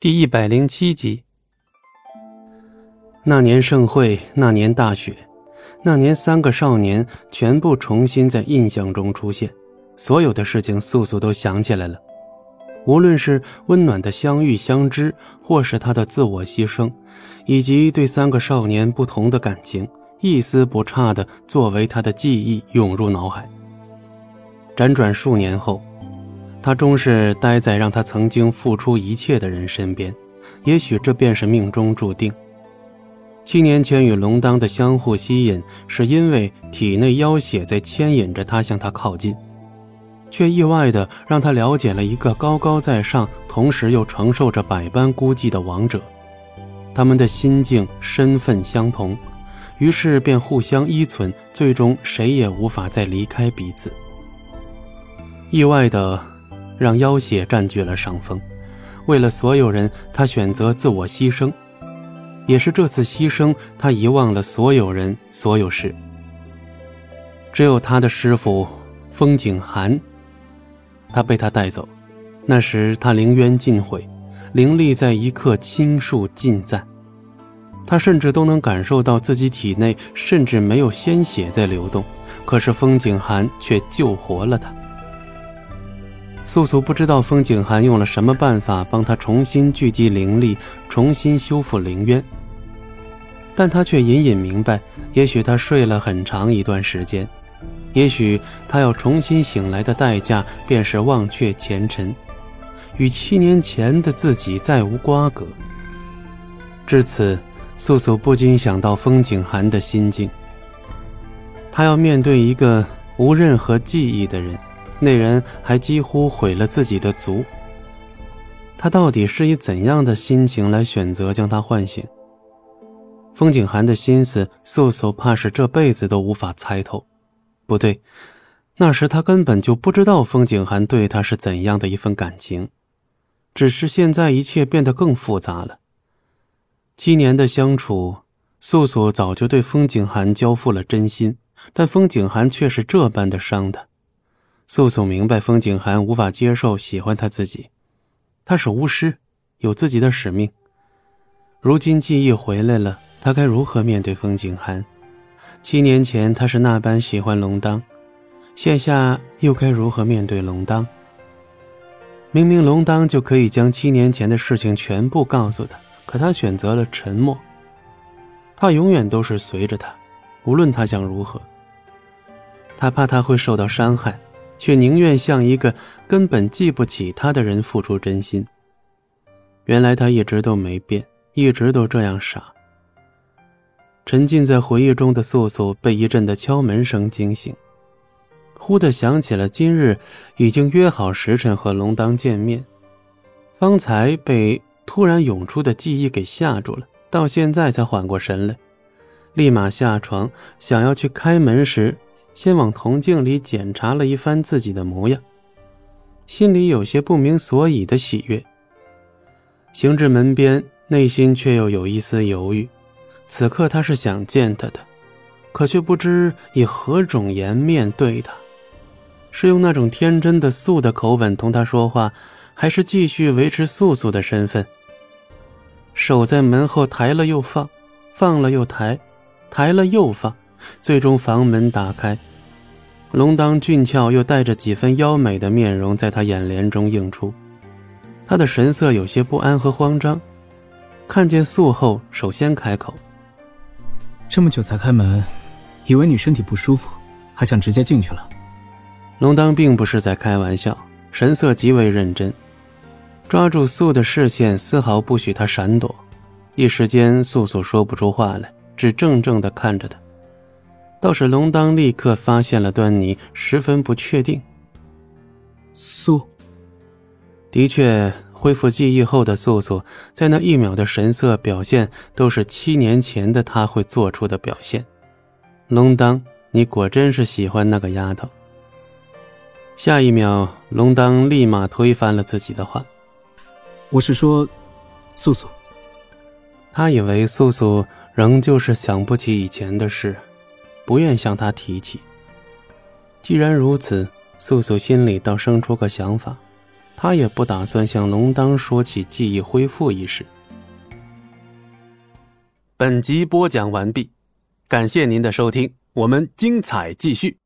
第一百零七集。那年盛会，那年大雪，那年三个少年全部重新在印象中出现，所有的事情素素都想起来了。无论是温暖的相遇相知，或是他的自我牺牲，以及对三个少年不同的感情，一丝不差的作为他的记忆涌入脑海。辗转数年后。他终是待在让他曾经付出一切的人身边，也许这便是命中注定。七年前与龙当的相互吸引，是因为体内妖血在牵引着他向他靠近，却意外的让他了解了一个高高在上，同时又承受着百般孤寂的王者。他们的心境、身份相同，于是便互相依存，最终谁也无法再离开彼此。意外的。让妖血占据了上风，为了所有人，他选择自我牺牲，也是这次牺牲，他遗忘了所有人、所有事。只有他的师傅风景寒，他被他带走，那时他灵渊尽毁，灵力在一刻倾数尽散，他甚至都能感受到自己体内甚至没有鲜血在流动，可是风景寒却救活了他。素素不知道风景寒用了什么办法帮他重新聚集灵力，重新修复灵渊。但他却隐隐明白，也许他睡了很长一段时间，也许他要重新醒来的代价便是忘却前尘，与七年前的自己再无瓜葛。至此，素素不禁想到风景寒的心境。他要面对一个无任何记忆的人。那人还几乎毁了自己的族。他到底是以怎样的心情来选择将他唤醒？风景寒的心思，素素怕是这辈子都无法猜透。不对，那时他根本就不知道风景寒对他是怎样的一份感情，只是现在一切变得更复杂了。七年的相处，素素早就对风景寒交付了真心，但风景寒却是这般的伤他。素素明白，风景寒无法接受喜欢他自己，他是巫师，有自己的使命。如今记忆回来了，他该如何面对风景寒？七年前他是那般喜欢龙当，现下又该如何面对龙当？明明龙当就可以将七年前的事情全部告诉他，可他选择了沉默。他永远都是随着他，无论他想如何。他怕他会受到伤害。却宁愿向一个根本记不起他的人付出真心。原来他一直都没变，一直都这样傻。沉浸在回忆中的素素被一阵的敲门声惊醒，忽的想起了今日已经约好时辰和龙当见面，方才被突然涌出的记忆给吓住了，到现在才缓过神来，立马下床想要去开门时。先往铜镜里检查了一番自己的模样，心里有些不明所以的喜悦。行至门边，内心却又有一丝犹豫。此刻他是想见他的，可却不知以何种颜面对他，是用那种天真的素的口吻同他说话，还是继续维持素素的身份？手在门后抬了又放，放了又抬，抬了又放。最终，房门打开，龙当俊俏又带着几分妖美的面容在他眼帘中映出，他的神色有些不安和慌张。看见素后，首先开口：“这么久才开门，以为你身体不舒服，还想直接进去了。”龙当并不是在开玩笑，神色极为认真，抓住素的视线，丝毫不许他闪躲。一时间，素素说不出话来，只怔怔地看着他。倒是龙当立刻发现了端倪，十分不确定。素，的确恢复记忆后的素素，在那一秒的神色表现，都是七年前的她会做出的表现。龙当，你果真是喜欢那个丫头。下一秒，龙当立马推翻了自己的话：“我是说，素素。”他以为素素仍旧是想不起以前的事。不愿向他提起。既然如此，素素心里倒生出个想法：她也不打算向龙当说起记忆恢复一事。本集播讲完毕，感谢您的收听，我们精彩继续。